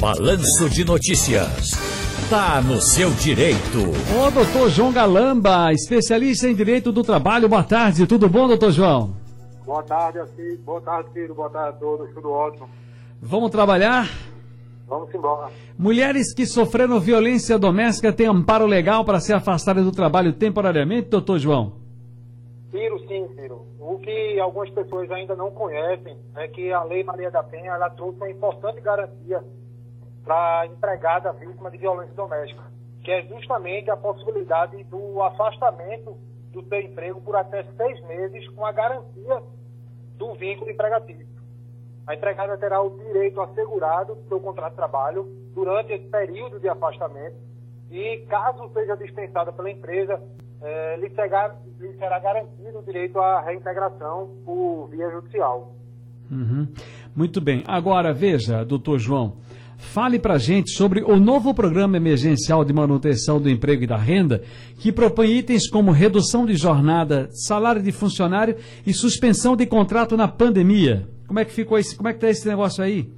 Balanço de Notícias. Tá no seu direito. Ô, doutor João Galamba, especialista em direito do trabalho. Boa tarde, tudo bom, doutor João? Boa tarde, assim. Boa tarde, Ciro. Boa tarde a todos. Tudo ótimo. Vamos trabalhar? Vamos embora. Mulheres que sofreram violência doméstica têm amparo legal para ser afastadas do trabalho temporariamente, doutor João? Ciro, sim, Ciro. O que algumas pessoas ainda não conhecem é que a Lei Maria da Penha ela trouxe uma importante garantia para a empregada vítima de violência doméstica, que é justamente a possibilidade do afastamento do seu emprego por até seis meses com a garantia do vínculo empregatício. A empregada terá o direito assegurado do seu contrato de trabalho durante esse período de afastamento e, caso seja dispensada pela empresa, eh, lhe, será, lhe será garantido o direito à reintegração por via judicial. Uhum. Muito bem. Agora, veja, doutor João, Fale para a gente sobre o novo programa emergencial de manutenção do emprego e da renda, que propõe itens como redução de jornada, salário de funcionário e suspensão de contrato na pandemia. Como é que ficou esse, como é que está esse negócio aí?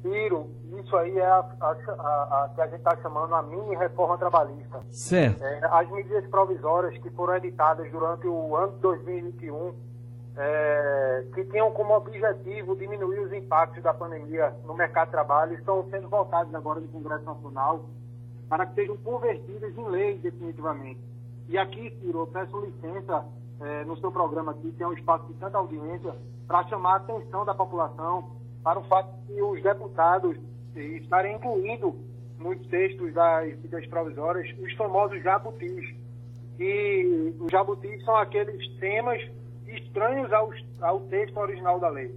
Ciro, isso aí é a, a, a, a que a gente está chamando a mini reforma trabalhista. Certo. É, as medidas provisórias que foram editadas durante o ano de 2021 é, que tenham como objetivo diminuir os impactos da pandemia no mercado de trabalho estão sendo votados agora no Congresso Nacional para que sejam convertidas em lei definitivamente. E aqui, Ciro, eu peço licença é, no seu programa aqui, tem um espaço de tanta audiência, para chamar a atenção da população para o fato de os deputados estarem incluindo nos textos das medidas provisórias os famosos jabutis. E os jabutis são aqueles temas estranhos ao, ao texto original da lei.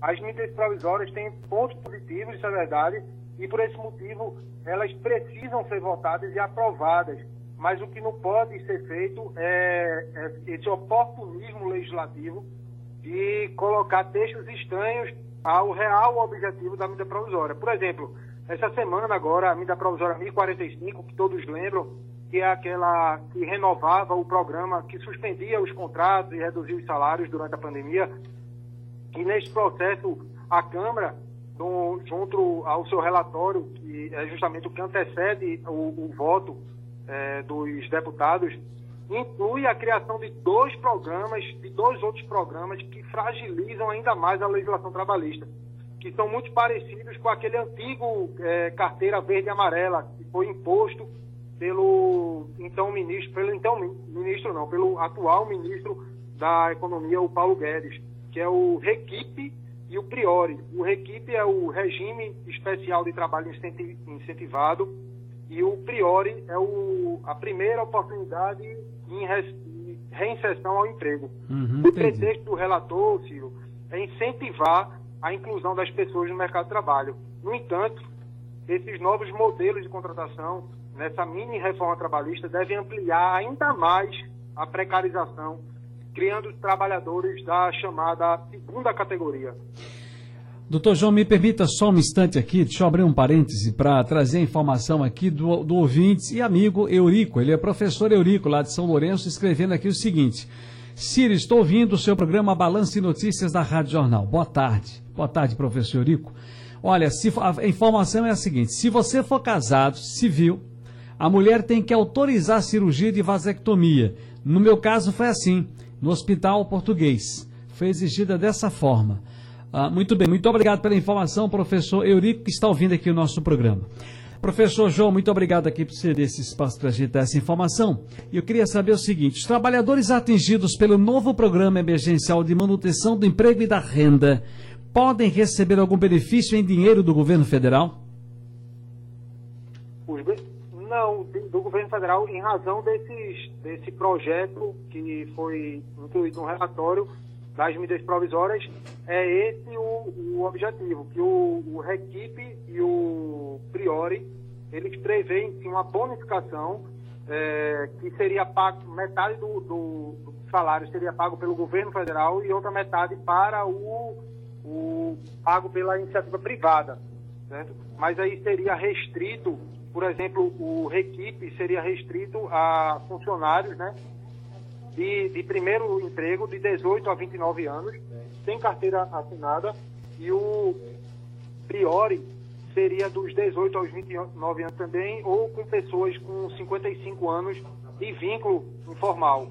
As medidas provisórias têm pontos positivos, isso é verdade, e por esse motivo elas precisam ser votadas e aprovadas. Mas o que não pode ser feito é, é esse oportunismo legislativo de colocar textos estranhos ao real objetivo da medida provisória. Por exemplo, essa semana agora, a medida provisória 1045, que todos lembram, que é aquela que renovava o programa, que suspendia os contratos e reduzia os salários durante a pandemia. E neste processo, a Câmara, junto ao seu relatório, que é justamente o que antecede o, o voto é, dos deputados, inclui a criação de dois programas, de dois outros programas que fragilizam ainda mais a legislação trabalhista, que são muito parecidos com aquele antigo é, carteira verde e amarela que foi imposto pelo então ministro, pelo então ministro não, pelo atual ministro da Economia, o Paulo Guedes, que é o Requipe e o Priori. O Requipe é o regime especial de trabalho incentivado e o Priori é o, a primeira oportunidade em reinserção ao emprego. Uhum, o pretexto do relator, Ciro, é incentivar a inclusão das pessoas no mercado de trabalho. No entanto, esses novos modelos de contratação nessa mini reforma trabalhista, deve ampliar ainda mais a precarização, criando trabalhadores da chamada segunda categoria. Doutor João, me permita só um instante aqui, deixa eu abrir um parêntese para trazer a informação aqui do, do ouvinte e amigo Eurico. Ele é professor Eurico, lá de São Lourenço, escrevendo aqui o seguinte. Ciro, estou ouvindo o seu programa Balanço e Notícias da Rádio Jornal. Boa tarde. Boa tarde, professor Eurico. Olha, se, a informação é a seguinte: se você for casado, civil, a mulher tem que autorizar a cirurgia de vasectomia. No meu caso foi assim, no hospital português. Foi exigida dessa forma. Ah, muito bem, muito obrigado pela informação, professor Eurico, que está ouvindo aqui o nosso programa. Professor João, muito obrigado aqui por ceder esse espaço para a gente dar essa informação. E eu queria saber o seguinte: os trabalhadores atingidos pelo novo programa emergencial de manutenção do emprego e da renda podem receber algum benefício em dinheiro do governo federal? Os, não, do governo federal, em razão desses, desse projeto que foi incluído no relatório das medidas provisórias, é esse o, o objetivo, que o, o Requipe e o Priori, eles prevêem uma bonificação é, que seria pago, metade do, do, do, salário seria pago pelo governo federal e outra metade para o, o pago pela iniciativa privada, certo? Mas aí seria restrito por exemplo, o Requipe seria restrito a funcionários né, de, de primeiro emprego de 18 a 29 anos, sem carteira assinada, e o Priori seria dos 18 aos 29 anos também, ou com pessoas com 55 anos de vínculo informal.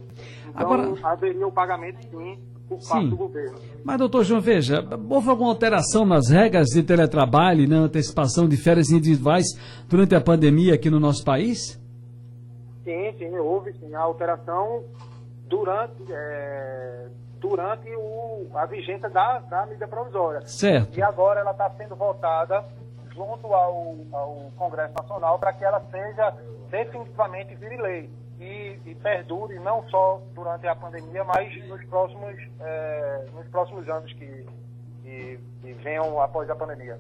Então, Agora... haveria o pagamento, sim, por parte sim. do governo. Mas, doutor João, veja, houve alguma alteração nas regras de teletrabalho e na antecipação de férias individuais durante a pandemia aqui no nosso país? Sim, sim, houve sim a alteração durante, é, durante o, a vigência da, da medida provisória. Certo. E agora ela está sendo votada junto ao, ao Congresso Nacional para que ela seja definitivamente vire lei e, e, perdure não só durante a pandemia, mas nos próximos, é, nos próximos anos que, que, que venham após a pandemia.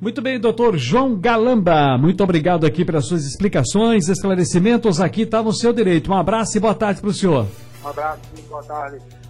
Muito bem, doutor João Galamba. Muito obrigado aqui pelas suas explicações, esclarecimentos. Aqui está no seu direito. Um abraço e boa tarde para o senhor. Um abraço, boa tarde.